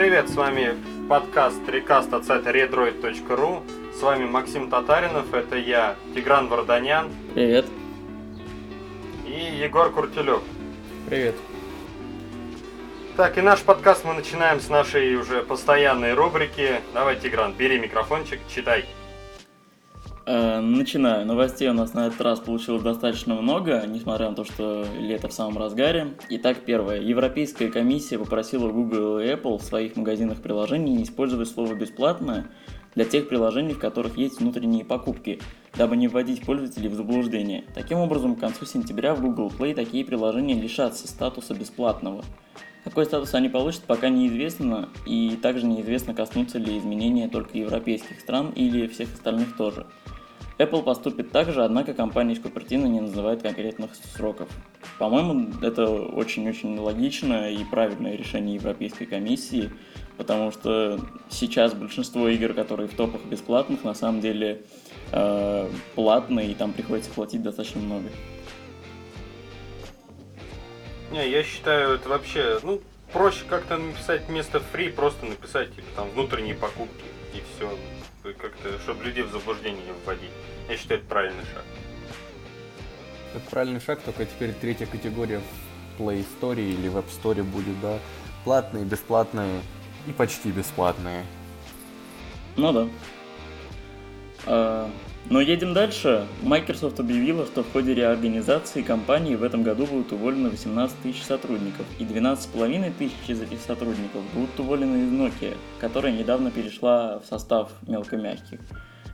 Привет, с вами подкаст Рекаст от сайта redroid.ru. С вами Максим Татаринов, это я, Тигран Варданян. Привет. И Егор Куртюлев. Привет. Так, и наш подкаст мы начинаем с нашей уже постоянной рубрики. Давай, Тигран, бери микрофончик, читай. Э, начинаю. Новостей у нас на этот раз получилось достаточно много, несмотря на то, что лето в самом разгаре. Итак, первое. Европейская комиссия попросила Google и Apple в своих магазинах приложений не использовать слово «бесплатное» для тех приложений, в которых есть внутренние покупки, дабы не вводить пользователей в заблуждение. Таким образом, к концу сентября в Google Play такие приложения лишатся статуса бесплатного. Какой статус они получат, пока неизвестно, и также неизвестно, коснутся ли изменения только европейских стран или всех остальных тоже. Apple поступит так же, однако компания из Купертино не называет конкретных сроков. По-моему, это очень-очень логичное и правильное решение Европейской комиссии, потому что сейчас большинство игр, которые в топах бесплатных, на самом деле э, платные, и там приходится платить достаточно много. Не, я считаю, это вообще, ну, проще как-то написать вместо free, просто написать, типа, там, внутренние покупки, и все. Как-то, чтобы людей в заблуждение не вводить. Я считаю, это правильный шаг. Это правильный шаг, только теперь третья категория в Play Store или Web Store будет, да. Платные, бесплатные и почти бесплатные. Ну да. А, но едем дальше. Microsoft объявила, что в ходе реорганизации компании в этом году будут уволены 18 тысяч сотрудников, и 12,5 тысяч из этих сотрудников будут уволены из Nokia, которая недавно перешла в состав мелкомягких.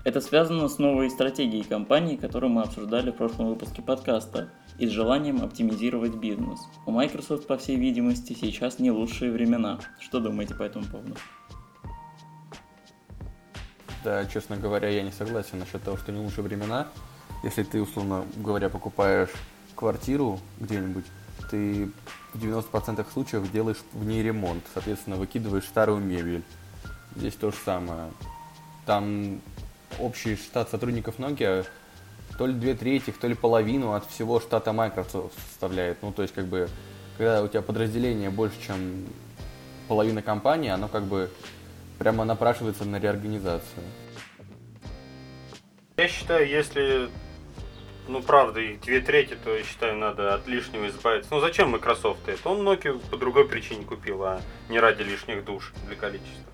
Это связано с новой стратегией компании, которую мы обсуждали в прошлом выпуске подкаста, и с желанием оптимизировать бизнес. У Microsoft, по всей видимости, сейчас не лучшие времена. Что думаете по этому поводу? Да, честно говоря, я не согласен насчет того, что не лучшие времена. Если ты, условно говоря, покупаешь квартиру где-нибудь, ты в 90% случаев делаешь в ней ремонт, соответственно, выкидываешь старую мебель. Здесь то же самое. Там общий штат сотрудников Nokia то ли две трети, то ли половину от всего штата Microsoft составляет. Ну, то есть, как бы, когда у тебя подразделение больше, чем половина компании, оно как бы прямо напрашивается на реорганизацию. Я считаю, если, ну, правда, их две трети, то, я считаю, надо от лишнего избавиться. Ну, зачем Microsoft это? Он Nokia по другой причине купил, а не ради лишних душ для количества.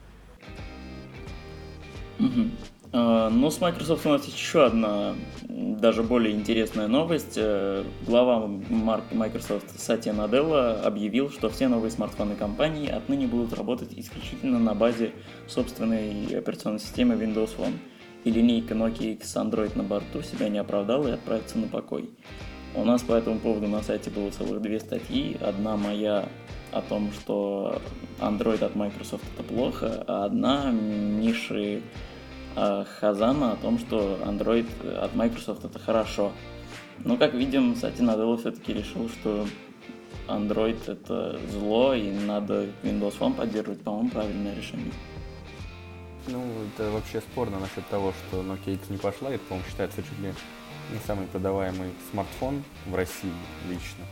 Угу. А, ну, с Microsoft у нас есть еще одна даже более интересная новость. Э, глава Microsoft Сатья Наделла объявил, что все новые смартфоны компании отныне будут работать исключительно на базе собственной операционной системы Windows Phone. И линейка Nokia X Android на борту себя не оправдала и отправится на покой. У нас по этому поводу на сайте было целых две статьи. Одна моя о том, что Android от Microsoft это плохо, а одна Миши Хазана о том, что Android от Microsoft это хорошо. Но, как видим, Сати Наделла все-таки решил, что Android это зло и надо Windows Phone поддерживать, по-моему, правильное решение. Ну, это вообще спорно насчет того, что Nokia X не пошла. Это, по-моему, считается чуть ли не самый продаваемый смартфон в России лично.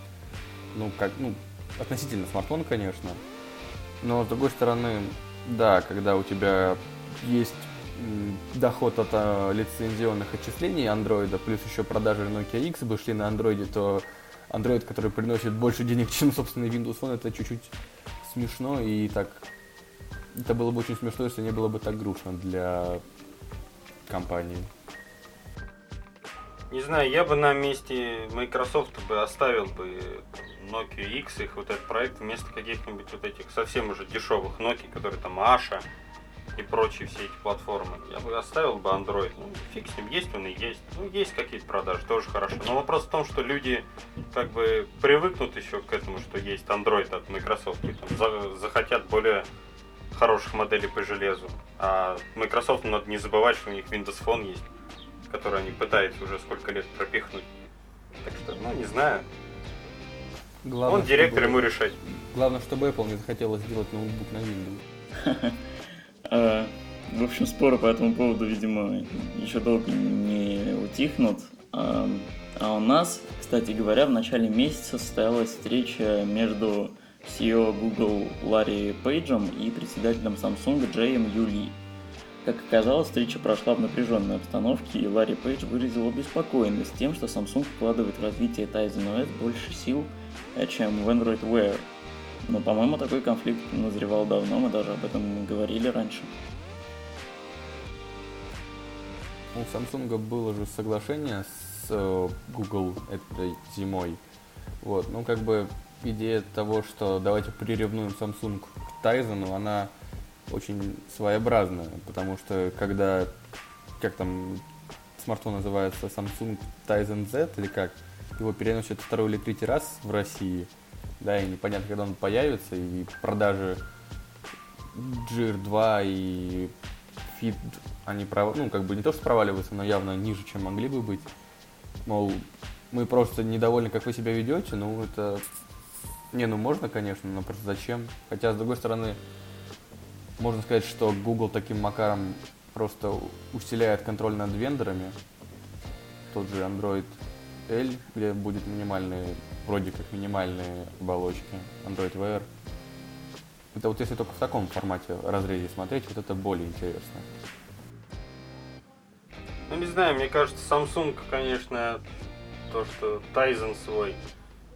Ну, как, ну, относительно смартфона, конечно. Но, с другой стороны, да, когда у тебя есть доход от а, лицензионных отчислений андроида, плюс еще продажи Nokia X бы шли на андроиде, то Android, который приносит больше денег, чем собственный Windows Phone, это чуть-чуть смешно и так... Это было бы очень смешно, если не было бы так грустно для компании. Не знаю, я бы на месте Microsoft бы оставил бы Nokia X, их вот этот проект, вместо каких-нибудь вот этих совсем уже дешевых Nokia, которые там Аша, и прочие все эти платформы. Я бы оставил бы Android. Ну, фиг с ним, есть он и есть. Ну, есть какие-то продажи, тоже хорошо. Но вопрос в том, что люди как бы привыкнут еще к этому, что есть Android от Microsoft, и там за, захотят более хороших моделей по железу. А Microsoft надо не забывать, что у них Windows Phone есть, который они пытаются уже сколько лет пропихнуть. Так что, ну, не знаю. Главное, Он директор, чтобы... ему решать. Главное, чтобы Apple не захотела сделать ноутбук на Windows. А, в общем, споры по этому поводу, видимо, еще долго не утихнут. А, а у нас, кстати говоря, в начале месяца состоялась встреча между CEO Google Ларри Пейджем и председателем Samsung Джеем Юли. Как оказалось, встреча прошла в напряженной обстановке, и Ларри Пейдж выразил обеспокоенность тем, что Samsung вкладывает в развитие Tizen OS больше сил, чем в Android Wear. Но, по-моему, такой конфликт назревал давно, мы даже об этом говорили раньше. У Samsung было же соглашение с э, Google этой зимой. Вот, ну как бы идея того, что давайте приревнуем Samsung к Tizen, она очень своеобразная, потому что когда, как там смартфон называется, Samsung Tizen Z или как, его переносят второй или третий раз в России, да, и непонятно, когда он появится, и продажи Gear 2 и Fit, они, пров... ну, как бы не то, что проваливаются, но явно ниже, чем могли бы быть. Мол, мы просто недовольны, как вы себя ведете, ну, это... Не, ну, можно, конечно, но просто зачем? Хотя, с другой стороны, можно сказать, что Google таким макаром просто усиляет контроль над вендорами. Тот же Android L, где будет минимальные, вроде как минимальные оболочки, Android Wear. Это вот если только в таком формате разрезе смотреть, вот это более интересно. Ну не знаю, мне кажется, Samsung, конечно, то, что Tizen свой.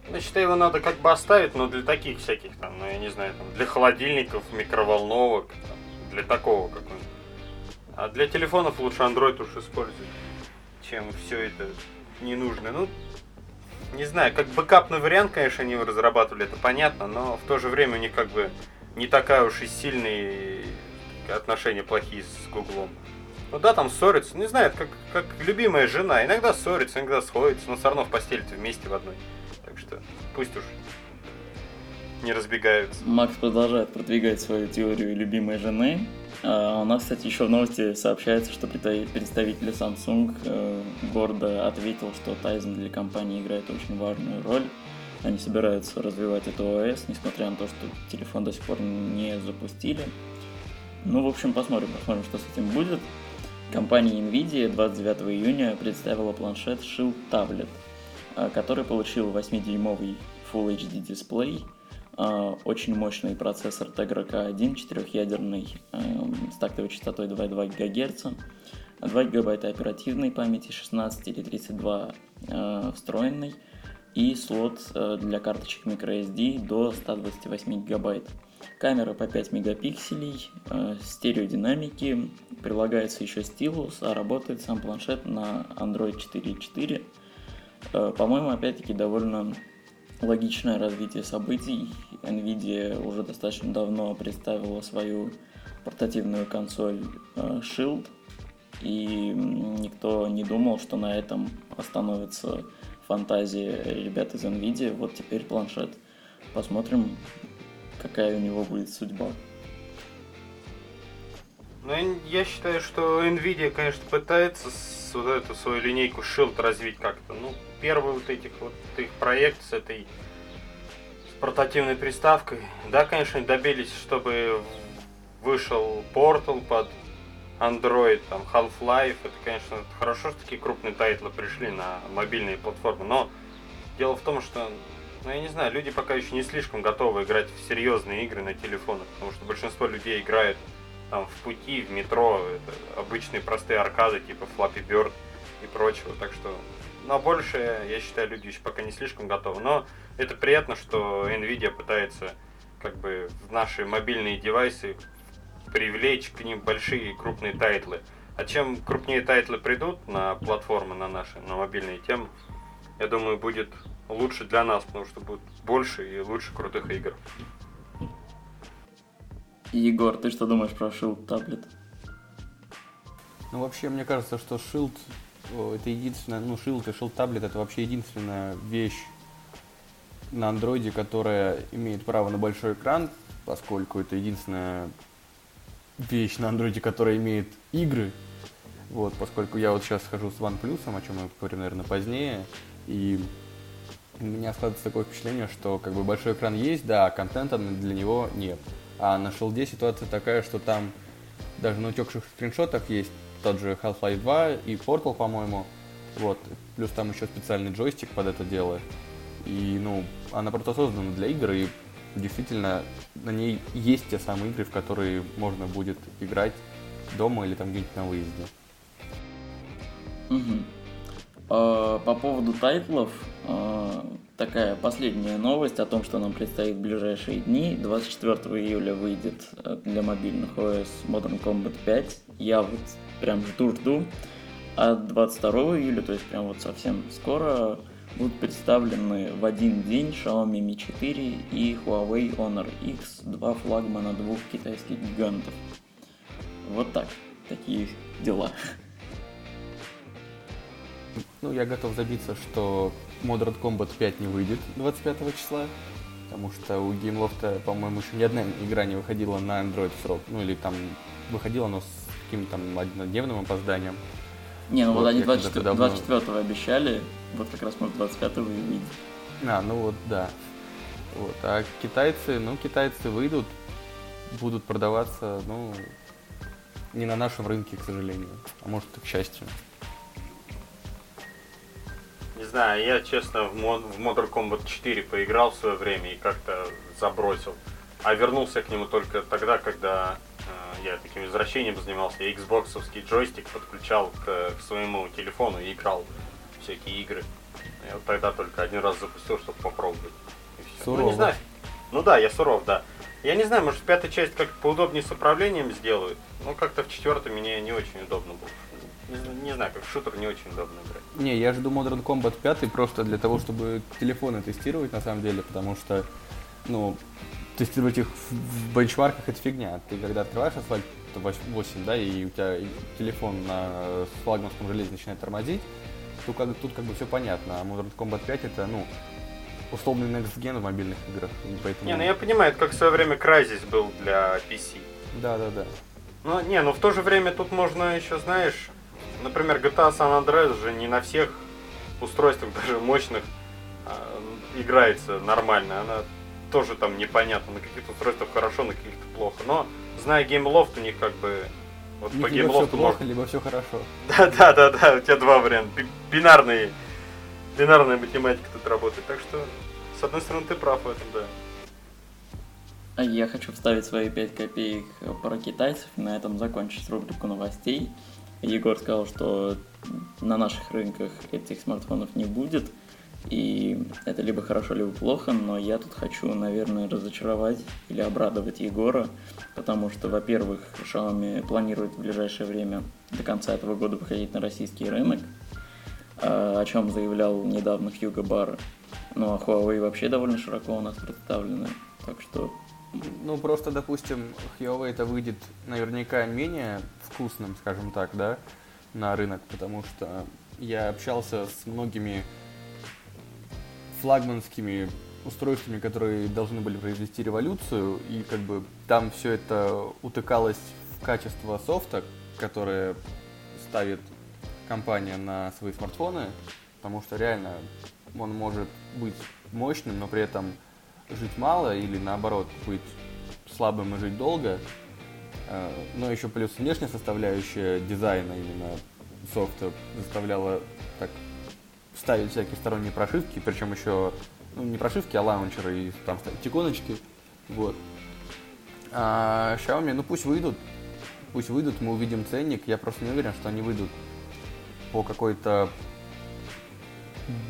Ну, считаю, его надо как бы оставить, но для таких всяких там, ну я не знаю, там, для холодильников, микроволновок, там, для такого какой-нибудь. А для телефонов лучше Android уж использовать, чем все это ненужное. Ну, не знаю, как бэкапный вариант, конечно, они разрабатывали, это понятно, но в то же время у них как бы не такая уж и сильные отношения плохие с Гуглом. Ну да, там ссорятся, не знаю, как, как любимая жена. Иногда ссорится, иногда сходится, но все равно в постели-то вместе в одной. Так что пусть уж не разбегаются. Макс продолжает продвигать свою теорию любимой жены. А у нас, кстати, еще в новости сообщается, что представитель Samsung э, гордо ответил, что Tizen для компании играет очень важную роль. Они собираются развивать эту ОС, несмотря на то, что телефон до сих пор не запустили. Ну, в общем, посмотрим, посмотрим, что с этим будет. Компания NVIDIA 29 июня представила планшет Shield Tablet, а, который получил 8-дюймовый Full HD дисплей, очень мощный процессор Tegra K1, четырехъядерный, эм, с тактовой частотой 2,2 ГГц, 2 ГБ оперативной памяти, 16 или 32 э, встроенной, и слот э, для карточек microSD до 128 гигабайт. Камера по 5 мегапикселей, э, стереодинамики, прилагается еще стилус, а работает сам планшет на Android 4.4. Э, по-моему, опять-таки довольно логичное развитие событий. Nvidia уже достаточно давно представила свою портативную консоль э, Shield, и никто не думал, что на этом остановится фантазия ребят из Nvidia. Вот теперь планшет. Посмотрим, какая у него будет судьба. Ну, я считаю, что Nvidia, конечно, пытается вот эту свою линейку Shield развить как-то. Ну, первый вот этих вот их проект с этой с портативной приставкой. Да, конечно, добились, чтобы вышел Portal под Android, там Half-Life. Это, конечно, хорошо, что такие крупные тайтлы пришли на мобильные платформы. Но дело в том, что ну, я не знаю, люди пока еще не слишком готовы играть в серьезные игры на телефонах, потому что большинство людей играют там в пути, в метро, это обычные простые аркады типа Flappy Bird и прочего, так что на большее, я считаю, люди еще пока не слишком готовы, но это приятно, что Nvidia пытается как бы в наши мобильные девайсы привлечь к ним большие крупные тайтлы. А чем крупнее тайтлы придут на платформы, на наши, на мобильные, тем, я думаю, будет лучше для нас, потому что будет больше и лучше крутых игр. Егор, ты что думаешь про Shield таблет? Ну, вообще, мне кажется, что Shield это единственная, ну, Shield и Shield таблет это вообще единственная вещь на андроиде, которая имеет право на большой экран, поскольку это единственная вещь на андроиде, которая имеет игры. Вот, поскольку я вот сейчас схожу с OnePlus, о чем мы поговорим, наверное, позднее, и у меня складывается такое впечатление, что как бы большой экран есть, да, а контента для него нет. А на Shield ситуация такая, что там даже на утекших скриншотах есть тот же Half-Life 2 и Portal, по-моему. Вот. Плюс там еще специальный джойстик под это дело. И, ну, она просто создана для игр, и действительно на ней есть те самые игры, в которые можно будет играть дома или там где-нибудь на выезде. Угу. По поводу тайтлов, а, такая последняя новость о том, что нам предстоит в ближайшие дни. 24 июля выйдет э, для мобильных OS Modern Combat 5. Я вот прям жду-жду. А 22 июля, то есть прям вот совсем скоро, будут представлены в один день Xiaomi Mi 4 и Huawei Honor X, два флагмана двух китайских гигантов. Вот так, такие дела. Ну, я готов забиться, что Modern Combat 5 не выйдет 25 числа, потому что у GameLoft, по-моему, еще ни одна игра не выходила на Android срок. Ну, или там выходила, но с каким-то там однодневным опозданием. Не, ну вот, вот они 24, давно... 24 обещали, вот как раз может 25 и выйдет. А, ну вот, да. Вот. А китайцы, ну, китайцы выйдут, будут продаваться, ну, не на нашем рынке, к сожалению, а может и к счастью. Не знаю, я, честно, в, Mod, в Modern Combat 4 поиграл в свое время и как-то забросил. А вернулся к нему только тогда, когда я таким извращением занимался. Я xbox джойстик подключал к, к своему телефону и играл в всякие игры. Я вот тогда только один раз запустил, чтобы попробовать. Сурово. Ну, не знаю. Ну да, я суров, да. Я не знаю, может, пятая часть как поудобнее с управлением сделают, но как-то в четвертой мне не очень удобно было. Не, не знаю, как шутер не очень удобно играть. Не, я жду Modern Combat 5 просто для того, чтобы телефоны тестировать на самом деле, потому что, ну, тестировать их в бенчмарках это фигня. Ты когда открываешь асфальт 8, да, и у тебя телефон на флагманском железе начинает тормозить, то как, тут как бы все понятно. А Modern Combat 5 это, ну, условный next gen в мобильных играх. Поэтому... Не, ну я понимаю, это как в свое время Crysis был для PC. Да, да, да. Ну, не, ну в то же время тут можно еще, знаешь, например, GTA San Andreas же не на всех устройствах, даже мощных, а, играется нормально. Она тоже там непонятно. На каких-то устройствах хорошо, на каких-то плохо. Но, зная GameLoft, у них как бы... Вот по GameLoft плохо, можно... либо все хорошо. Да, да, да, да, у тебя два варианта. Бинарные, бинарная математика тут работает. Так что, с одной стороны, ты прав в этом, да. А я хочу вставить свои 5 копеек про китайцев и на этом закончить рубрику новостей. Егор сказал, что на наших рынках этих смартфонов не будет, и это либо хорошо, либо плохо, но я тут хочу, наверное, разочаровать или обрадовать Егора, потому что, во-первых, Xiaomi планирует в ближайшее время до конца этого года выходить на российский рынок, а, о чем заявлял недавно Хьюго Бар. Ну а Huawei вообще довольно широко у нас представлены, так что ну, просто, допустим, Huawei это выйдет наверняка менее вкусным, скажем так, да, на рынок, потому что я общался с многими флагманскими устройствами, которые должны были произвести революцию, и как бы там все это утыкалось в качество софта, которое ставит компания на свои смартфоны, потому что реально он может быть мощным, но при этом жить мало или наоборот быть слабым и жить долго. Э, но еще плюс внешняя составляющая дизайна именно софта заставляла так ставить всякие сторонние прошивки, причем еще ну, не прошивки, а лаунчеры и там ставить иконочки. Вот. А Xiaomi, ну пусть выйдут, пусть выйдут, мы увидим ценник. Я просто не уверен, что они выйдут по какой-то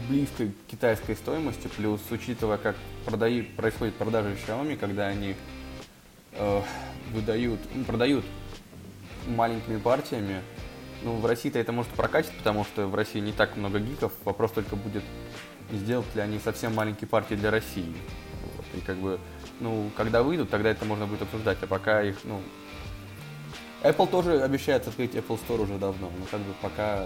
близкой китайской стоимости, плюс учитывая, как продают, происходит продажа Xiaomi, когда они э, выдают, ну, продают маленькими партиями. Ну, в России-то это может прокатить, потому что в России не так много гиков. Вопрос только будет, сделать ли они совсем маленькие партии для России. Вот. И как бы, ну, когда выйдут, тогда это можно будет обсуждать. А пока их, ну... Apple тоже обещает открыть Apple Store уже давно, но как бы пока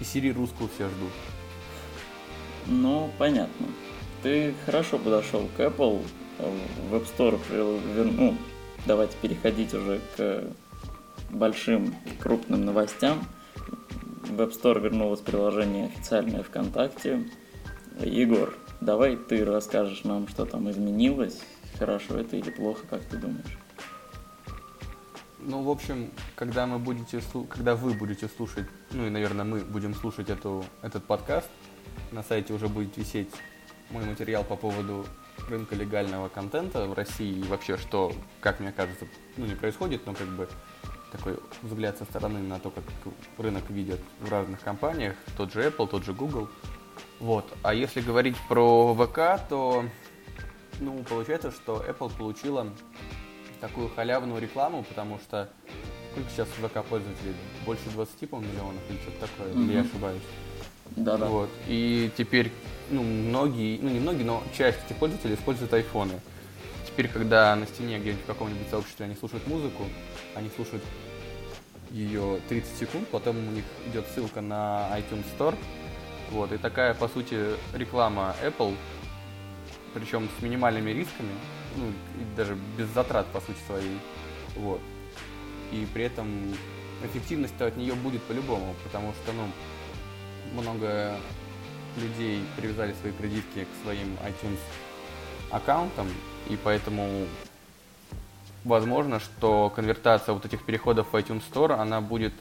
и Siri русскую все ждут. Ну, понятно. Ты хорошо подошел к Apple. В App Store ну, давайте переходить уже к большим крупным новостям. В App Store вернулось приложение официальное ВКонтакте. Егор, давай ты расскажешь нам, что там изменилось, хорошо это или плохо, как ты думаешь? Ну, в общем, когда мы будете, когда вы будете слушать, ну и, наверное, мы будем слушать эту, этот подкаст, на сайте уже будет висеть мой материал по поводу рынка легального контента в России и вообще, что, как мне кажется, ну не происходит, но как бы такой взгляд со стороны на то, как рынок видят в разных компаниях, тот же Apple, тот же Google. Вот. А если говорить про ВК, то ну, получается, что Apple получила такую халявную рекламу, потому что сколько сейчас ВК пользователей? Больше 20, по миллионов или что-то такое, mm-hmm. или я ошибаюсь? Да, да. Вот. И теперь, ну, многие, ну, не многие, но часть этих пользователей используют айфоны. Теперь, когда на стене где-нибудь в каком-нибудь сообществе они слушают музыку, они слушают ее 30 секунд, потом у них идет ссылка на iTunes Store, вот, и такая, по сути, реклама Apple, причем с минимальными рисками, ну, и даже без затрат, по сути, своей, вот. И при этом эффективность от нее будет по-любому, потому что, ну, много людей привязали свои кредитки к своим iTunes аккаунтам, и поэтому возможно, что конвертация вот этих переходов в iTunes Store, она будет,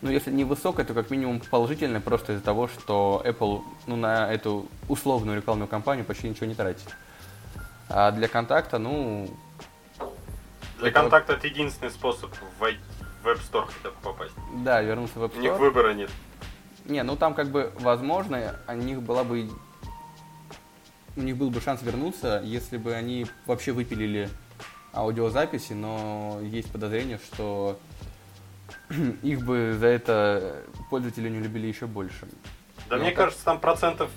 ну, если не высокая, то как минимум положительная, просто из-за того, что Apple, ну, на эту условную рекламную кампанию почти ничего не тратит. А для контакта, ну... Для контакта вот... это единственный способ в Web Store хотя бы попасть. Да, вернуться в Web Store. У них выбора нет. Не, ну там как бы, возможно, у них была бы... У них был бы шанс вернуться, если бы они вообще выпилили аудиозаписи, но есть подозрение, что их бы за это пользователи не любили еще больше. Да, но мне так... кажется, там процентов,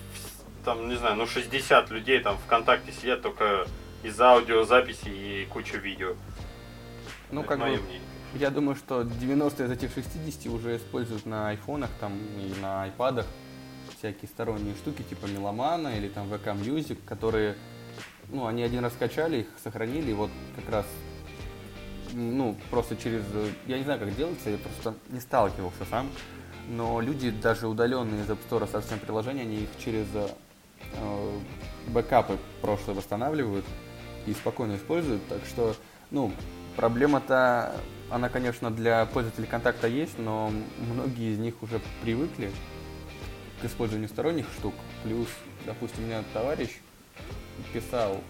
там, не знаю, ну 60 людей там ВКонтакте сидят только из-за аудиозаписи и кучу видео. Ну, это как бы, мнение. Я думаю, что 90 из этих 60 уже используют на айфонах там и на айпадах всякие сторонние штуки типа Меломана или там VK Music, которые, ну, они один раз скачали, их сохранили, и вот как раз, ну, просто через, я не знаю, как делается, я просто не сталкивался сам, но люди, даже удаленные из App Store совсем приложения, они их через э, бэкапы прошлое восстанавливают и спокойно используют, так что, ну, проблема-то она, конечно, для пользователей контакта есть, но многие из них уже привыкли к использованию сторонних штук. Плюс, допустим, у меня товарищ писал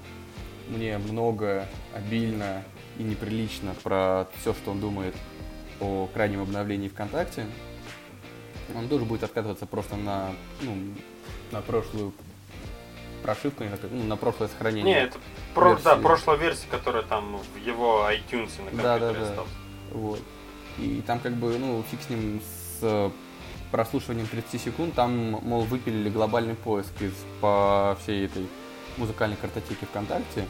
мне много, обильно и неприлично про все, что он думает о крайнем обновлении ВКонтакте. Он тоже будет отказываться просто на, ну, на прошлую прошивку, ну, на прошлое сохранение. Не, это про, да, прошлая версия, которая там в его iTunes на компьютере да, да, да. Вот. И там как бы, ну, фиг с ним с прослушиванием 30 секунд, там, мол, выпилили глобальный поиск из по всей этой музыкальной картотеке ВКонтакте.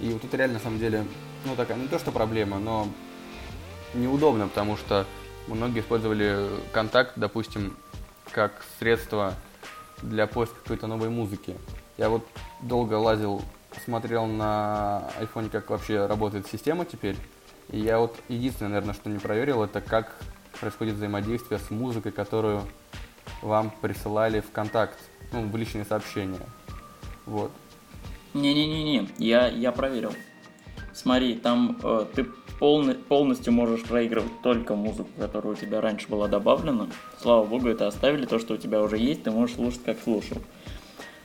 И вот это реально, на самом деле, ну, такая, ну, не то, что проблема, но неудобно, потому что многие использовали контакт, допустим, как средство для поиска какой-то новой музыки. Я вот долго лазил, смотрел на айфоне, как вообще работает система теперь, и я вот единственное, наверное, что не проверил, это как происходит взаимодействие с музыкой, которую вам присылали в контакт, ну, в личные сообщения. Вот. Не-не-не-не, я, я проверил. Смотри, там э, ты полный, полностью можешь проигрывать только музыку, которая у тебя раньше была добавлена. Слава богу, это оставили, то, что у тебя уже есть, ты можешь слушать, как слушал.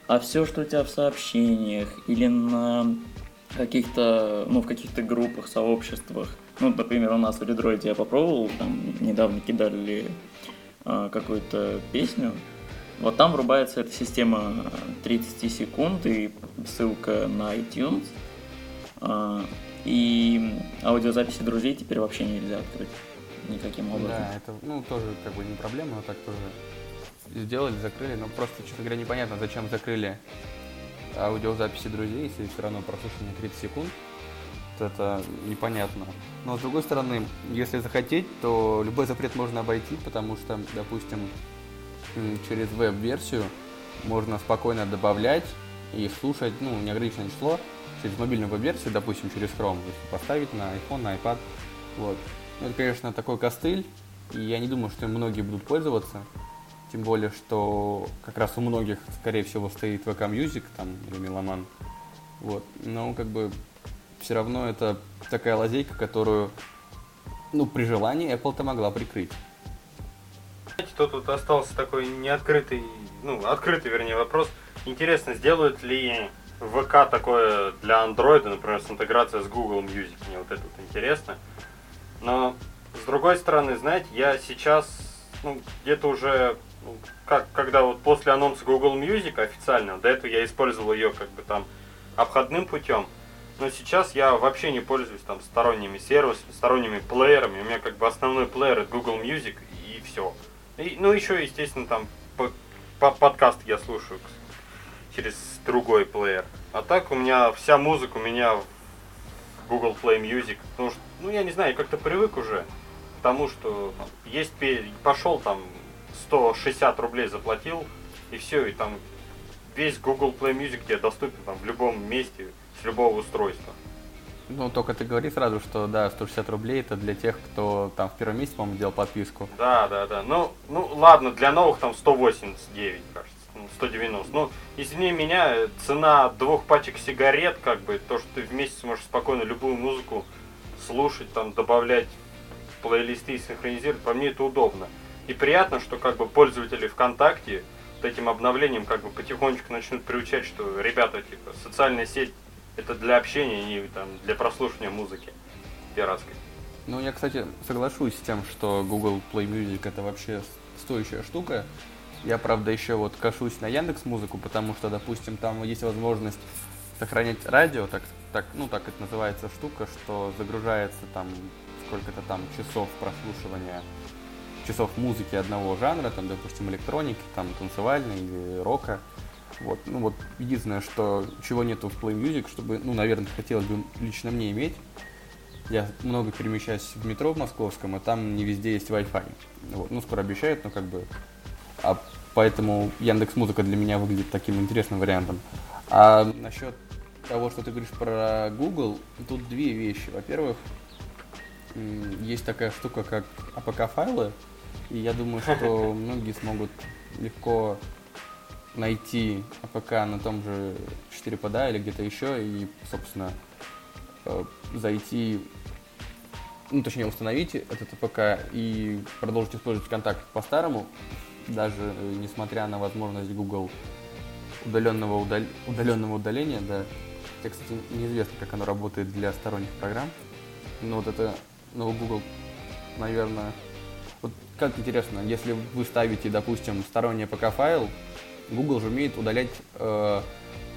А все, что у тебя в сообщениях или на каких-то, ну, в каких-то группах, сообществах. Ну, например, у нас в Редроиде я попробовал, там недавно кидали э, какую-то песню. Вот там врубается эта система 30 секунд и ссылка на iTunes. Э, и аудиозаписи друзей теперь вообще нельзя открыть никаким образом. Да, это, ну, тоже как бы не проблема, но так тоже сделали, закрыли, но просто, честно говоря, непонятно, зачем закрыли аудиозаписи друзей, если все равно прослушивание 30 секунд, то это непонятно. Но с другой стороны, если захотеть, то любой запрет можно обойти, потому что, допустим, через веб-версию можно спокойно добавлять и слушать, ну, неограниченное число через мобильную веб-версию, допустим, через Chrome, если поставить на iPhone, на iPad. Вот. Ну, это, конечно, такой костыль, и я не думаю, что многие будут пользоваться. Тем более, что как раз у многих, скорее всего, стоит VK Music там, или Меломан. Вот. Но как бы все равно это такая лазейка, которую, ну, при желании Apple-то могла прикрыть. Тут остался такой неоткрытый ну, открытый, вернее, вопрос. Интересно, сделают ли ВК такое для андроида, например, с интеграцией с Google Music? Мне вот это вот интересно. Но, с другой стороны, знаете, я сейчас, ну, где-то уже, как, когда вот после анонса Google Music официально, до этого я использовал ее как бы там обходным путем, но сейчас я вообще не пользуюсь там сторонними сервисами, сторонними плеерами. У меня как бы основной плеер это Google Music и все. И, ну еще, естественно, там по, по, подкаст я слушаю через другой плеер. А так у меня вся музыка у меня в Google Play Music. Потому что, ну я не знаю, я как-то привык уже к тому, что есть пошел там 160 рублей заплатил, и все, и там весь Google Play Music тебе доступен там в любом месте, с любого устройства. Ну, только ты говори сразу, что да, 160 рублей это для тех, кто там в первом месяце, по-моему, делал подписку. Да, да, да. Ну, ну ладно, для новых там 189, кажется. 190. Ну, извини меня, цена двух пачек сигарет, как бы, то, что ты в месяц можешь спокойно любую музыку слушать, там, добавлять плейлисты и синхронизировать, по мне это удобно. И приятно, что как бы пользователи ВКонтакте этим обновлением как бы потихонечку начнут приучать, что ребята, типа, социальная сеть это для общения, не там, для прослушивания музыки пиратской. Ну, я, кстати, соглашусь с тем, что Google Play Music это вообще стоящая штука. Я, правда, еще вот кашусь на Яндекс Музыку, потому что, допустим, там есть возможность сохранять радио, так, так, ну, так это называется штука, что загружается там сколько-то там часов прослушивания часов музыки одного жанра, там, допустим, электроники, там, танцевальной или рока. Вот, ну вот, единственное, что чего нету в Play Music, чтобы, ну, наверное, хотелось бы лично мне иметь. Я много перемещаюсь в метро в московском, и там не везде есть Wi-Fi. Вот, ну, скоро обещают, но как бы... А поэтому Яндекс Музыка для меня выглядит таким интересным вариантом. А насчет того, что ты говоришь про Google, тут две вещи. Во-первых, есть такая штука, как APK-файлы, и я думаю, что многие смогут легко найти APK на том же 4PDA или где-то еще и, собственно, э, зайти, ну, точнее, установить этот APK и продолжить использовать контакт по-старому, даже э, несмотря на возможность Google удаленного, удал... удаленного удаления, да. Хотя, кстати, неизвестно, как оно работает для сторонних программ. Но вот это, ну, Google, наверное, как интересно, если вы ставите, допустим, сторонний APK-файл, Google же умеет удалять э,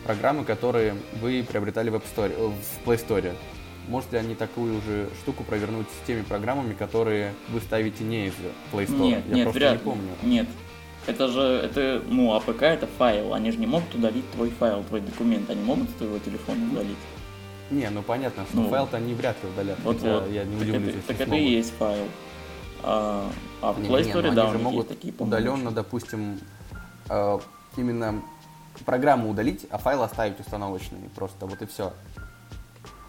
программы, которые вы приобретали в, App Store, э, в Play Store. Может ли они такую же штуку провернуть с теми программами, которые вы ставите не из Play Store? Нет, Я нет, просто вряд не помню. Нет. Это же, это, ну, APK это файл. Они же не могут удалить твой файл, твой документ. Они могут с твоего телефона удалить. Не, ну понятно, что Ну, файл-то они вряд ли удалят. Вот, хотя вот. я не так удивлюсь, это, если так это и есть файл. А, а в Не, Play не, Store, но да, они же могут есть такие удаленно, допустим, э, именно программу удалить, а файл оставить установочный. Просто вот и все.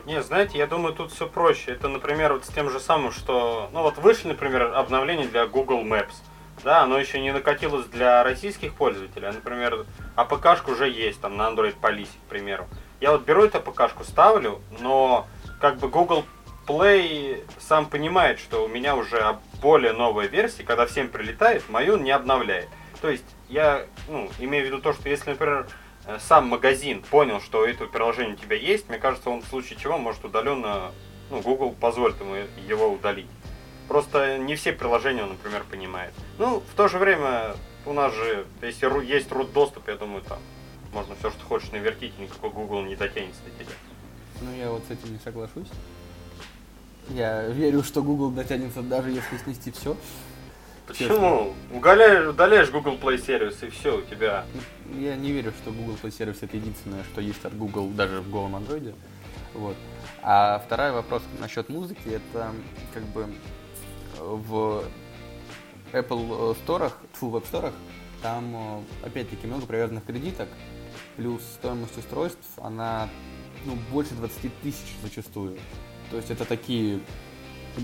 Не, знаете, я думаю, тут все проще. Это, например, вот с тем же самым, что... Ну вот вышли, например, обновления для Google Maps. Да, оно еще не накатилось для российских пользователей. А, например, АПКшка уже есть там на Android Police, к примеру. Я вот беру эту АПКшку, ставлю, но как бы Google Play сам понимает, что у меня уже более новая версия, когда всем прилетает, мою не обновляет. То есть я ну, имею в виду то, что если, например, э, сам магазин понял, что это приложение у тебя есть, мне кажется, он в случае чего может удаленно, ну, Google позволит ему его удалить. Просто не все приложения например, понимает. Ну, в то же время у нас же, если есть root доступ, я думаю, там можно все, что хочешь навертить, никакой Google не дотянется до тебя. Ну, я вот с этим не соглашусь. Я верю, что Google дотянется даже если снести все. Почему? Удаляешь, удаляешь Google Play сервис и все, у тебя Я не верю, что Google Play Service это единственное, что есть от Google даже в голом андроиде. Вот. А второй вопрос насчет музыки, это как бы в Apple Store, в App Store, там э, опять-таки много привязанных кредиток, плюс стоимость устройств, она ну, больше 20 тысяч зачастую. То есть это такие,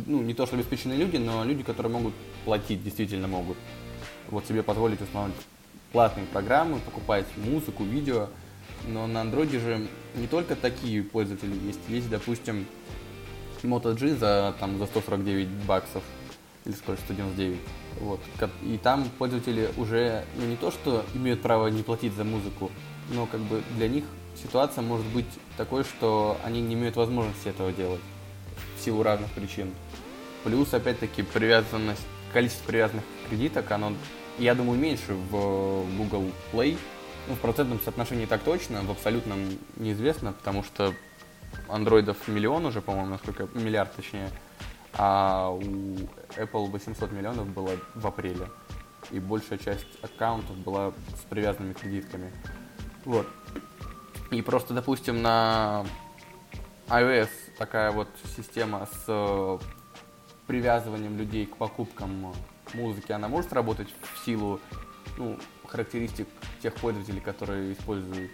ну, не то что обеспеченные люди, но люди, которые могут платить, действительно могут. Вот себе позволить устанавливать платные программы, покупать музыку, видео. Но на андроиде же не только такие пользователи есть. Есть, допустим, Moto G за, там, за 149 баксов. или сколько, 199. Вот. И там пользователи уже, ну не то, что имеют право не платить за музыку, но как бы для них ситуация может быть такой, что они не имеют возможности этого делать силу разных причин. Плюс, опять-таки, привязанность, количество привязанных кредиток, оно, я думаю, меньше в Google Play. Ну, в процентном соотношении так точно, в абсолютном неизвестно, потому что андроидов миллион уже, по-моему, насколько, миллиард точнее, а у Apple 800 миллионов было в апреле. И большая часть аккаунтов была с привязанными кредитками. Вот. И просто, допустим, на iOS такая вот система с привязыванием людей к покупкам музыки, она может работать в силу ну, характеристик тех пользователей, которые используют,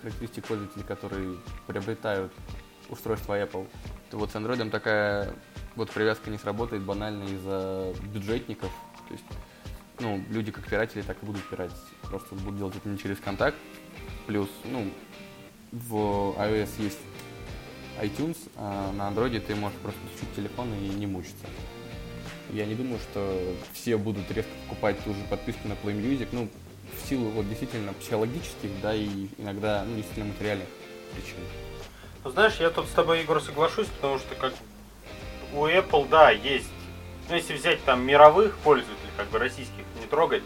характеристик пользователей, которые приобретают устройство Apple. То вот с Android такая вот привязка не сработает банально из-за бюджетников. То есть, ну, люди как пиратели так и будут пиратить. Просто будут делать это не через контакт. Плюс, ну, в iOS есть iTunes, а на Android ты можешь просто включить телефон и не мучиться. Я не думаю, что все будут резко покупать ту же подписку на Play Music, ну, в силу вот действительно психологических, да, и иногда, ну, действительно материальных причин. Ну, знаешь, я тут с тобой, Егор, соглашусь, потому что как у Apple, да, есть, ну, если взять там мировых пользователей, как бы российских не трогать,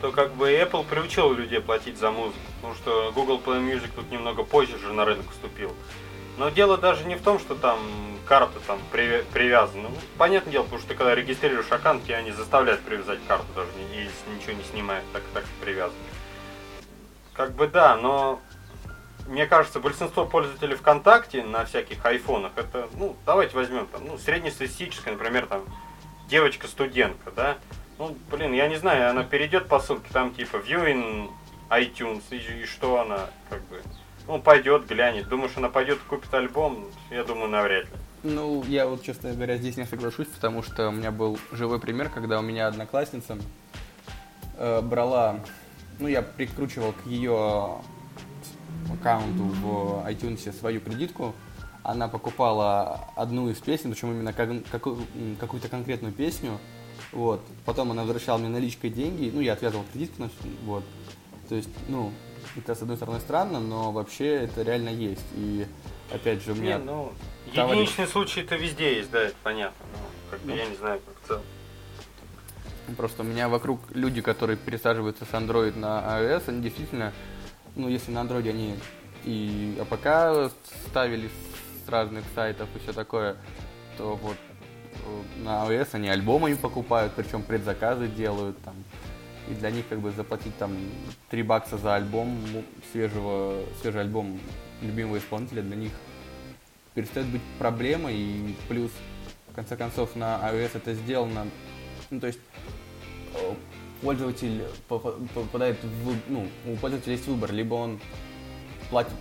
то как бы Apple приучил людей платить за музыку, потому что Google Play Music тут немного позже же на рынок вступил. Но дело даже не в том, что там карта там при, привязана. Ну, понятное дело, потому что когда регистрируешь аккаунт, тебя не заставляют привязать карту даже, если ничего не снимает, так так привязан. Как бы да, но мне кажется, большинство пользователей ВКонтакте на всяких айфонах, это, ну, давайте возьмем там, ну, среднестатистическая, например, там, девочка-студентка, да, ну, блин, я не знаю, она перейдет по ссылке, там, типа, viewing iTunes, и, и что она, как бы, ну, пойдет, глянет. Думаешь, она пойдет купит альбом? Я думаю, навряд ли. Ну, я вот, честно говоря, здесь не соглашусь, потому что у меня был живой пример, когда у меня одноклассница э, брала, ну, я прикручивал к ее аккаунту в iTunes свою кредитку, она покупала одну из песен, причем именно как, какую-то конкретную песню, вот, потом она возвращала мне наличкой деньги, ну, я отвязывал кредитку, вот, то есть, ну, это, с одной стороны, странно, но вообще это реально есть. И, опять же, у меня... Не, ну, товарищ... единичный случай это везде есть, да, это понятно. Но, как бы, ну, я не знаю, как в целом. Просто у меня вокруг люди, которые пересаживаются с Android на iOS, они действительно, ну, если на Android они и APK ставили с разных сайтов и все такое, то вот э, на iOS они альбомами покупают, причем предзаказы делают там и для них как бы заплатить там 3 бакса за альбом свежего, свежий альбом любимого исполнителя для них перестает быть проблемой, и плюс, в конце концов, на iOS это сделано, ну, то есть э, пользователь попадает в, ну, у пользователя есть выбор, либо он платит,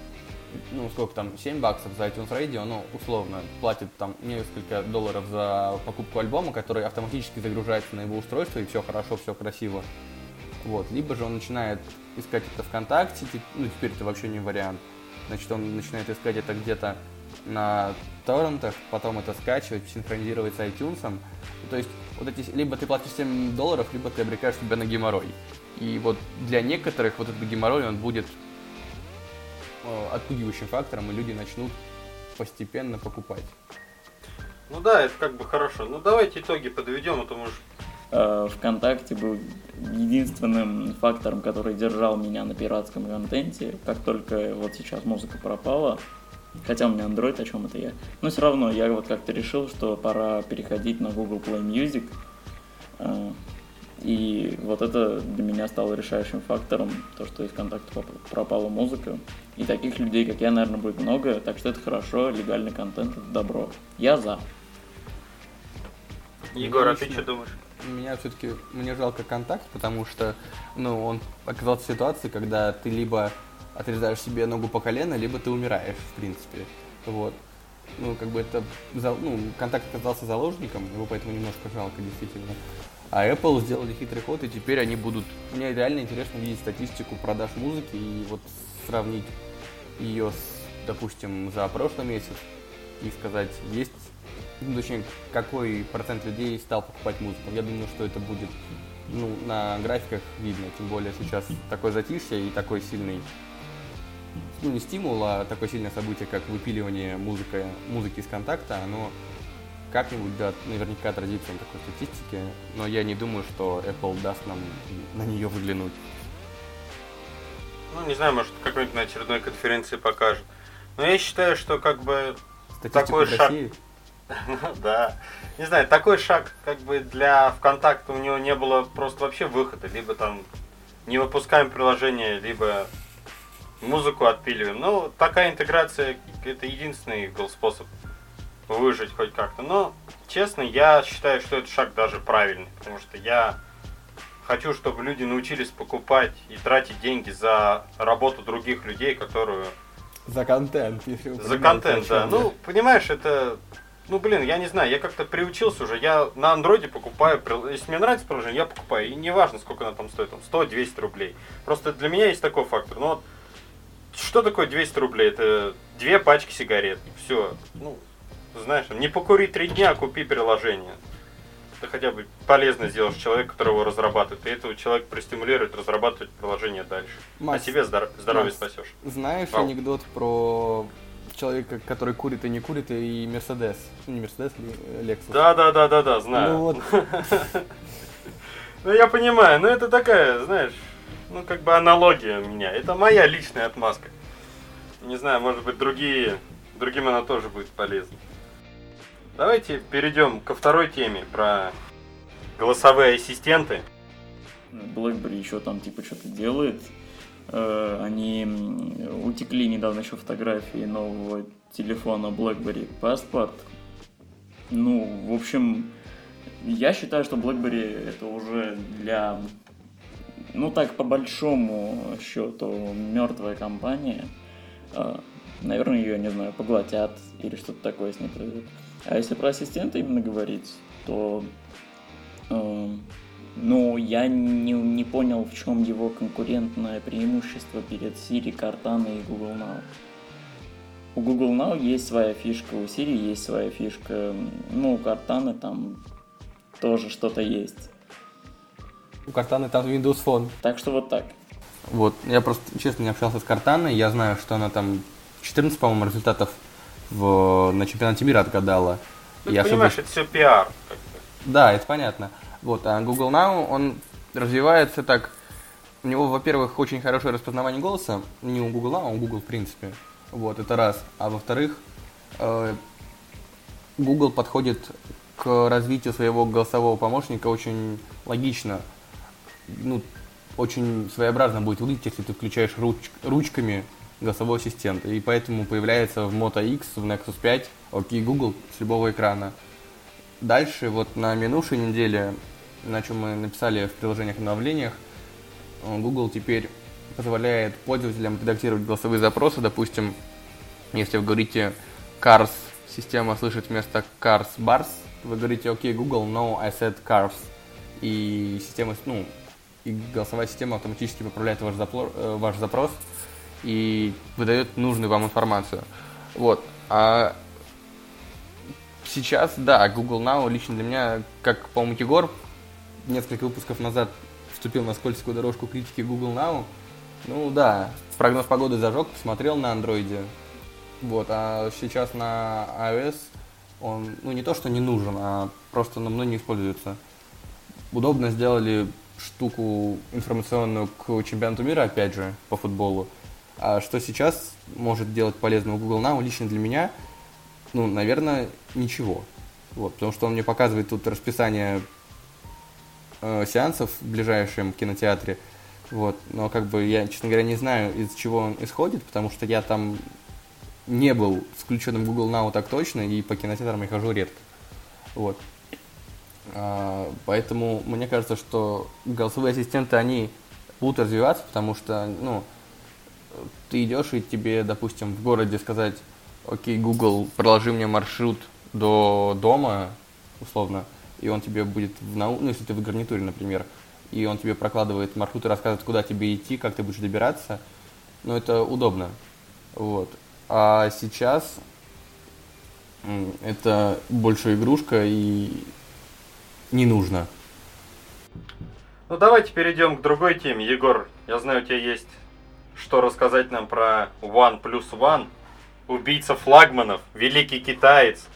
ну, сколько там, 7 баксов за iTunes Radio, ну, условно, платит там несколько долларов за покупку альбома, который автоматически загружается на его устройство, и все хорошо, все красиво. Вот. Либо же он начинает искать это ВКонтакте, ну теперь это вообще не вариант. Значит, он начинает искать это где-то на торрентах, потом это скачивать, синхронизировать с iTunes. То есть, вот эти, либо ты платишь 7 долларов, либо ты обрекаешь себя на геморрой. И вот для некоторых вот этот геморрой, он будет э, отпугивающим фактором, и люди начнут постепенно покупать. Ну да, это как бы хорошо. Ну давайте итоги подведем, а то может Э, ВКонтакте был единственным фактором, который держал меня на пиратском контенте. Как только вот сейчас музыка пропала, хотя у меня Android, о чем это я, но все равно я вот как-то решил, что пора переходить на Google Play Music. Э, и вот это для меня стало решающим фактором, то, что из контакта пропала музыка. И таких людей, как я, наверное, будет много, так что это хорошо, легальный контент, это добро. Я за. Егор, а ты что думаешь? Меня все-таки, мне жалко контакт, потому что, ну, он оказался в ситуации, когда ты либо отрезаешь себе ногу по колено, либо ты умираешь, в принципе. Вот. Ну, как бы это, ну, контакт оказался заложником, его поэтому немножко жалко, действительно. А Apple сделали хитрый ход, и теперь они будут... Мне реально интересно видеть статистику продаж музыки и вот сравнить ее с, допустим, за прошлый месяц и сказать, есть ну, точнее, какой процент людей стал покупать музыку. Я думаю, что это будет ну, на графиках видно, тем более сейчас такое затишье и такой сильный, ну не стимул, а такое сильное событие, как выпиливание музыки, музыки из контакта, оно как-нибудь да, наверняка отразится на такой статистике, но я не думаю, что Apple даст нам на нее выглянуть. Ну, не знаю, может, какой-нибудь на очередной конференции покажет. Но я считаю, что как бы Статистику такой в шаг... России? Ну да. Не знаю, такой шаг как бы для ВКонтакта у него не было просто вообще выхода. Либо там не выпускаем приложение, либо музыку отпиливаем. Ну, такая интеграция это единственный был способ выжить хоть как-то. Но, честно, я считаю, что этот шаг даже правильный. Потому что я хочу, чтобы люди научились покупать и тратить деньги за работу других людей, которую... За контент, если вы За контент, да. Ну, понимаешь, это... Ну, блин, я не знаю, я как-то приучился уже. Я на андроиде покупаю, если мне нравится приложение, я покупаю. И неважно, сколько оно там стоит, там 100-200 рублей. Просто для меня есть такой фактор. Ну, вот, что такое 200 рублей? Это две пачки сигарет. Все. Ну, знаешь, не покури три дня, а купи приложение. Ты хотя бы полезно сделаешь человеку, которого разрабатывает. И этого человека простимулирует разрабатывать приложение дальше. Макс, а себе здор- здоровье Макс, спасешь. Знаешь Вау. анекдот про человека, который курит и не курит, и Мерседес? Ну, не Мерседес, ли- Lexus. Да, да, да, да, да, знаю. Ну вот, Ну я понимаю, но это такая, знаешь, ну как бы аналогия у меня. Это моя личная отмазка. Не знаю, может быть другие, другим она тоже будет полезна. Давайте перейдем ко второй теме про голосовые ассистенты. BlackBerry еще там типа что-то делает. Э, Они утекли недавно еще фотографии нового телефона BlackBerry Passport. Ну, в общем, я считаю, что BlackBerry это уже для, ну так по большому счету, мертвая компания. Э, Наверное, ее, не знаю, поглотят или что-то такое с ней произойдет. А если про ассистента именно говорить, то э, ну, я не, не понял, в чем его конкурентное преимущество перед Siri, Cortana и Google Now. У Google Now есть своя фишка, у Siri есть своя фишка, ну, у Cortana там тоже что-то есть. у Картаны там Windows Phone. Так что вот так. Вот, я просто, честно, не общался с Картаной, я знаю, что она там 14, по-моему, результатов в, на чемпионате мира отгадала. Ну, ты особо- понимаешь, это все пиар. как бы. Да, это понятно. Вот, а Google Now, он развивается так... У него, во-первых, очень хорошее распознавание голоса. Не у Google а у Google в принципе. Вот, это раз. А во-вторых, э, Google подходит к развитию своего голосового помощника очень логично. Ну, очень своеобразно будет выглядеть, если ты включаешь руч- ручками голосовой ассистент. И поэтому появляется в Moto X, в Nexus 5, окей, Google с любого экрана. Дальше, вот на минувшей неделе, на чем мы написали в приложениях обновлениях, э, Google теперь позволяет пользователям редактировать голосовые запросы. Допустим, если вы говорите cars, система слышит вместо cars bars, вы говорите окей, Google, no, I said cars. И система, ну, и голосовая система автоматически поправляет ваш, запло- э, ваш запрос и выдает нужную вам информацию. Вот. А сейчас, да, Google Now лично для меня, как, по-моему, Егор несколько выпусков назад вступил на скользкую дорожку критики Google Now. Ну да, прогноз погоды зажег, посмотрел на андроиде. Вот, а сейчас на iOS он, ну не то, что не нужен, а просто на мной не используется. Удобно сделали штуку информационную к чемпионату мира, опять же, по футболу. А что сейчас может делать полезного Google Now лично для меня, ну, наверное, ничего. Вот, потому что он мне показывает тут расписание э, сеансов в ближайшем кинотеатре. Вот, но как бы я, честно говоря, не знаю, из чего он исходит, потому что я там не был включенным Google Now так точно, и по кинотеатрам я хожу редко. Вот. А, поэтому мне кажется, что голосовые ассистенты, они будут развиваться, потому что, ну, ты идешь и тебе, допустим, в городе сказать, окей, Google, проложи мне маршрут до дома, условно, и он тебе будет в нау... ну, если ты в гарнитуре, например, и он тебе прокладывает маршрут и рассказывает, куда тебе идти, как ты будешь добираться, ну, это удобно. Вот. А сейчас Это больше игрушка и не нужно. Ну давайте перейдем к другой теме. Егор, я знаю, у тебя есть что рассказать нам про One Plus One, убийца флагманов, великий китаец.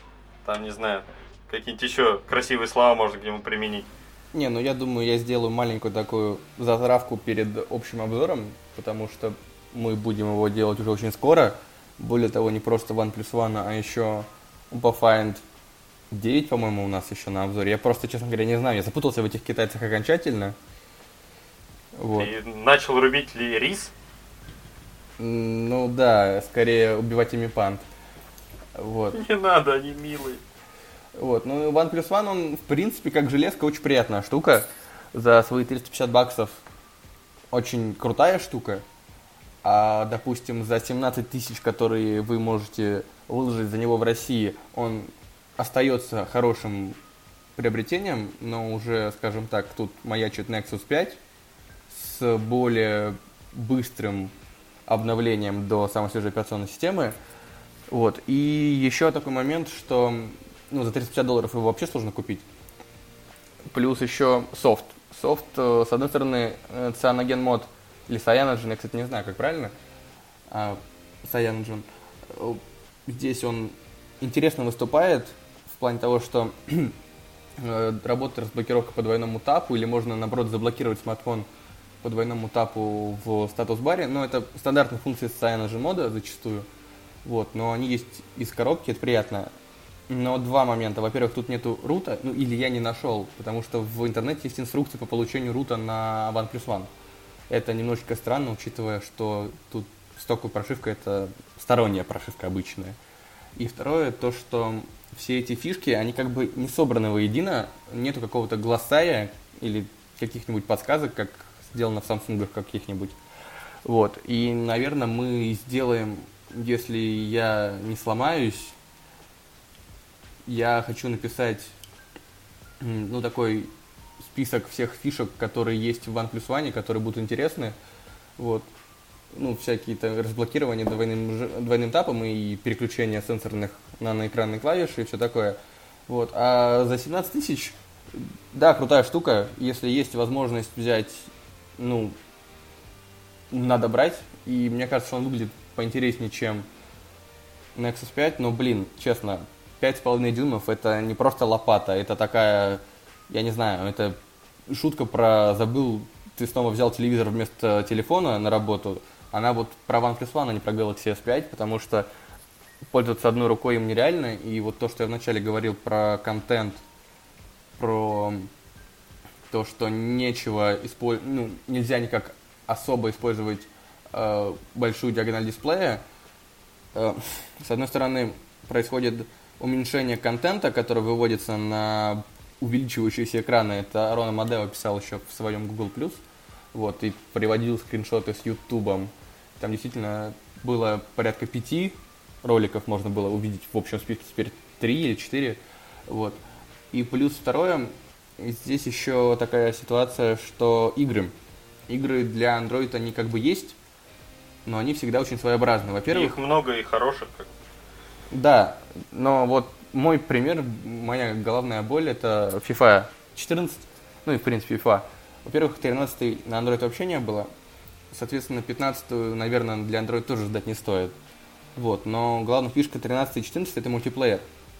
Там, не знаю, какие-нибудь еще красивые слова можно к нему применить. Не, ну я думаю, я сделаю маленькую такую затравку перед общим обзором, потому что мы будем его делать уже очень скоро. Более того, не просто One Plus One, а еще UpaFind 9, по-моему, у нас еще на обзоре. Я просто, честно говоря, не знаю. Я запутался в этих китайцах окончательно. Вот. Ты начал рубить ли рис? Ну да, скорее убивать ими пант. Вот. Не надо, они милые. Вот, ну OnePlus One, он, в принципе, как железка, очень приятная штука. За свои 350 баксов очень крутая штука. А, допустим, за 17 тысяч, которые вы можете выложить за него в России, он остается хорошим приобретением, но уже, скажем так, тут маячит Nexus 5 с более быстрым обновлением до самой свежей операционной системы. Вот. И еще такой момент, что ну, за 350 долларов его вообще сложно купить. Плюс еще софт. Софт, э, с одной стороны, э, Cyanogen мод или Cyanogen, я, кстати, не знаю, как правильно. А, Cyanogen. Э, здесь он интересно выступает в плане того, что работает разблокировка по двойному тапу, или можно, наоборот, заблокировать смартфон по двойному тапу в статус-баре. Но это стандартные функции мода зачастую. Вот, но они есть из коробки, это приятно. Но два момента. Во-первых, тут нету рута, ну или я не нашел, потому что в интернете есть инструкция по получению рута на OnePlus One. Это немножечко странно, учитывая, что тут стоковая прошивка это сторонняя прошивка обычная. И второе, то, что все эти фишки, они как бы не собраны воедино, нету какого-то глоссария или каких-нибудь подсказок, как сделано в Samsung каких-нибудь. Вот. И, наверное, мы сделаем, если я не сломаюсь, я хочу написать, ну, такой список всех фишек, которые есть в OnePlus One, которые будут интересны. Вот. Ну, всякие то разблокирования двойным, двойным тапом и переключение сенсорных наноэкранных клавиш и все такое. Вот. А за 17 тысяч, да, крутая штука. Если есть возможность взять, ну, надо брать. И мне кажется, он выглядит поинтереснее, чем Nexus 5. Но, блин, честно, 5,5 дюймов это не просто лопата, это такая, я не знаю, это шутка про забыл, ты снова взял телевизор вместо телефона на работу, она вот про OnePlus One, а не про Galaxy S5, потому что пользоваться одной рукой им нереально, и вот то, что я вначале говорил про контент, про то, что нечего использовать, ну, нельзя никак особо использовать э, большую диагональ дисплея, э, с одной стороны, происходит уменьшение контента, который выводится на увеличивающиеся экраны. Это Арона Мадео писал еще в своем Google+. Вот, и приводил скриншоты с YouTube. Там действительно было порядка пяти роликов можно было увидеть в общем списке, теперь три или четыре. Вот. И плюс второе, здесь еще такая ситуация, что игры. Игры для Android, они как бы есть, но они всегда очень своеобразны. Во-первых... Их много и хороших. Как да, но вот мой пример, моя головная боль это FIFA 14, ну и в принципе FIFA. Во-первых, 13 на Android вообще не было. Соответственно, 15 наверное, для Android тоже ждать не стоит. Вот, но главная фишка 13 и 14 это мультиплеер.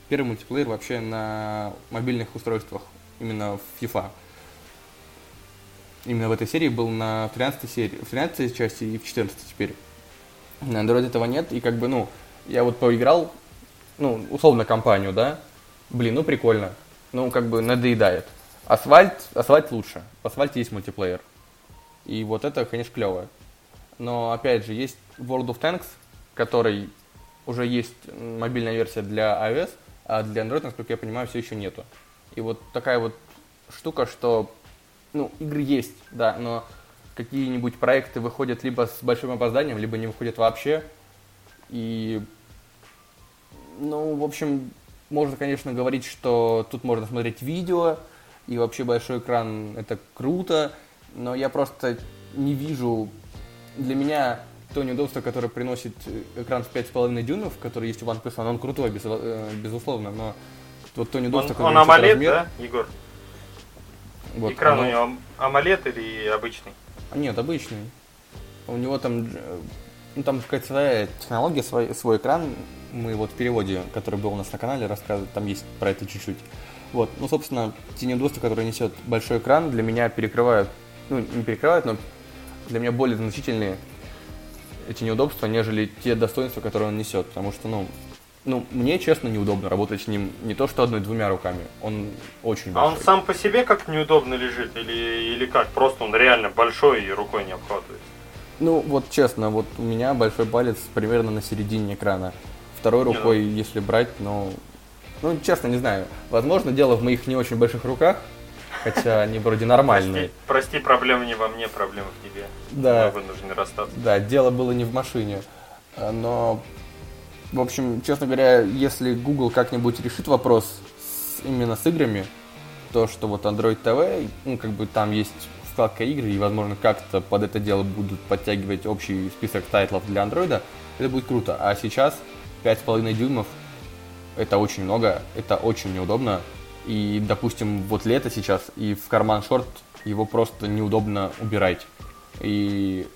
Первый мультиплеер вообще на мобильных устройствах, именно в FIFA. Именно в этой серии был на 13 серии, в 13 части и в 14 теперь. На Android этого нет, и как бы, ну, я вот поиграл ну, условно, компанию, да, блин, ну прикольно, ну, как бы надоедает. Асфальт, асфальт лучше, в асфальте есть мультиплеер. И вот это, конечно, клево. Но, опять же, есть World of Tanks, который уже есть мобильная версия для iOS, а для Android, насколько я понимаю, все еще нету. И вот такая вот штука, что, ну, игры есть, да, но какие-нибудь проекты выходят либо с большим опозданием, либо не выходят вообще. И ну, в общем, можно, конечно, говорить, что тут можно смотреть видео, и вообще большой экран это круто, но я просто не вижу, для меня то неудобство, которое приносит э, экран в 5,5 дюймов, который есть у OnePlus One, он крутой, без, э, безусловно, но вот то неудобство, он, он которое AMOLED, размер, да, Егор? Вот, Экран оно... у него AMOLED или обычный? Нет, обычный. У него там, ну, там какая-то своя технология, свой, свой экран. Мы вот в переводе, который был у нас на канале, рассказывали, там есть про это чуть-чуть. Вот, ну, собственно, те неудобства, которые несет большой экран, для меня перекрывают, ну, не перекрывают, но для меня более значительные эти неудобства, нежели те достоинства, которые он несет. Потому что, ну, ну, мне, честно, неудобно работать с ним не то что одной-двумя руками. Он очень большой. А он сам по себе как неудобно лежит? Или, или как? Просто он реально большой и рукой не обхватывается? Ну, вот честно, вот у меня большой палец примерно на середине экрана. Второй рукой, не, ну... если брать, ну... Ну, честно, не знаю. Возможно, дело в моих не очень больших руках, хотя они вроде нормальные. Прости, прости проблема не во мне, проблема в тебе. Да. Мы вынуждены расстаться. Да, дело было не в машине. Но в общем, честно говоря, если Google как-нибудь решит вопрос с, именно с играми, то, что вот Android TV, ну, как бы там есть вкладка игры, и, возможно, как-то под это дело будут подтягивать общий список тайтлов для Android, это будет круто. А сейчас 5,5 дюймов это очень много, это очень неудобно. И, допустим, вот лето сейчас, и в карман шорт его просто неудобно убирать. И,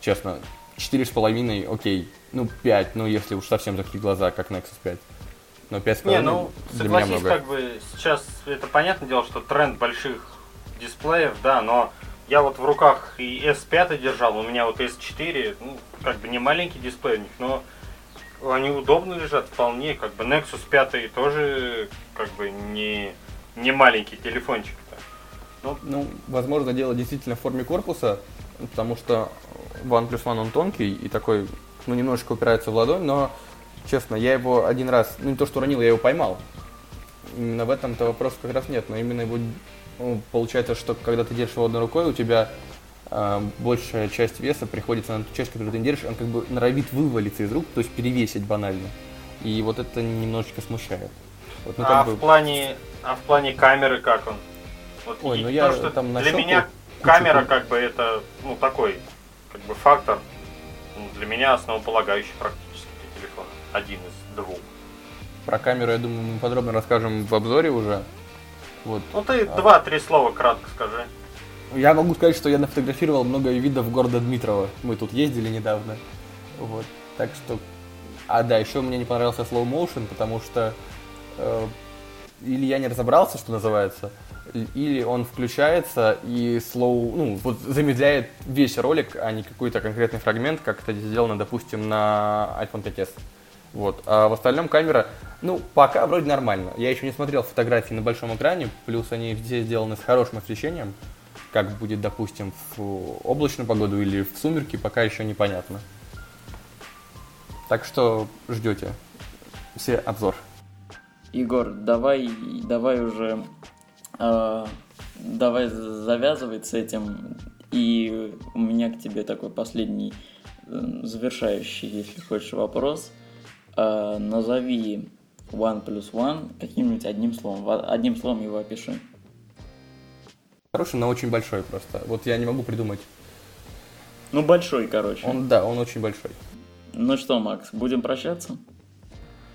честно, 4,5, окей, ну, 5, ну, если уж совсем закрыть глаза, как Nexus 5. Но 5 Не, ну, для согласись, меня много. как бы сейчас это понятное дело, что тренд больших дисплеев, да, но я вот в руках и S5 держал, у меня вот S4, ну, как бы не маленький дисплей у них, но они удобно лежат вполне, как бы Nexus 5 тоже как бы не, не маленький телефончик. -то. Ну, ну, возможно, дело действительно в форме корпуса, потому что OnePlus One он тонкий и такой ну, немножечко упирается в ладонь, но, честно, я его один раз, ну, не то, что уронил, я его поймал. Именно в этом-то вопрос как раз нет, но именно его, ну, получается, что когда ты держишь его одной рукой, у тебя э, большая часть веса приходится на ту часть, которую ты не держишь, он как бы норовит вывалиться из рук, то есть перевесить банально. И вот это немножечко смущает. Вот, ну, а, бы... в плане, а в плане камеры как он? Вот Ой, ну я что там Для меня камера как бы это, ну, такой, бы фактор, ну, для меня основополагающий практически телефон. Один из двух. Про камеру, я думаю, мы подробно расскажем в обзоре уже. Вот. Ну ты а... два-три слова кратко скажи. Я могу сказать, что я нафотографировал много видов города Дмитрова. Мы тут ездили недавно. Вот. Так что... А, да, еще мне не понравился slow motion, потому что э, или я не разобрался, что называется, или он включается и slow, ну, вот замедляет весь ролик, а не какой-то конкретный фрагмент, как это сделано, допустим, на iPhone 5s. Вот. А в остальном камера, ну, пока вроде нормально. Я еще не смотрел фотографии на большом экране, плюс они все сделаны с хорошим освещением. Как будет, допустим, в облачную погоду или в сумерки, пока еще непонятно. Так что ждете все обзор. Егор, давай, давай уже э, давай завязывать с этим. И у меня к тебе такой последний э, завершающий, если хочешь, вопрос. Э, назови One plus One каким-нибудь одним словом. Одним словом его опиши. Хороший, но очень большой просто. Вот я не могу придумать. Ну, большой, короче. Он, да, он очень большой. Ну что, Макс, будем прощаться?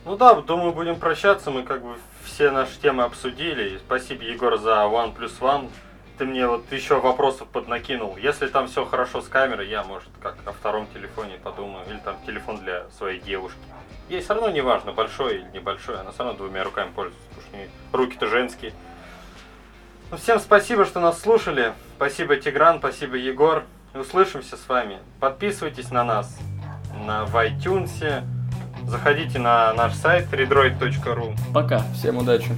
Ну да, думаю, будем прощаться. Мы как бы все наши темы обсудили. Спасибо, Егор, за One Plus One. Ты мне вот еще вопросов поднакинул. Если там все хорошо с камерой, я, может, как о втором телефоне подумаю. Или там телефон для своей девушки. Ей все равно не важно, большой или небольшой. Она все равно двумя руками пользуется. Потому что руки-то женские. Ну, всем спасибо, что нас слушали. Спасибо, Тигран, спасибо, Егор. Услышимся с вами. Подписывайтесь на нас на в iTunes, Заходите на наш сайт redroid.ru. Пока. Всем удачи.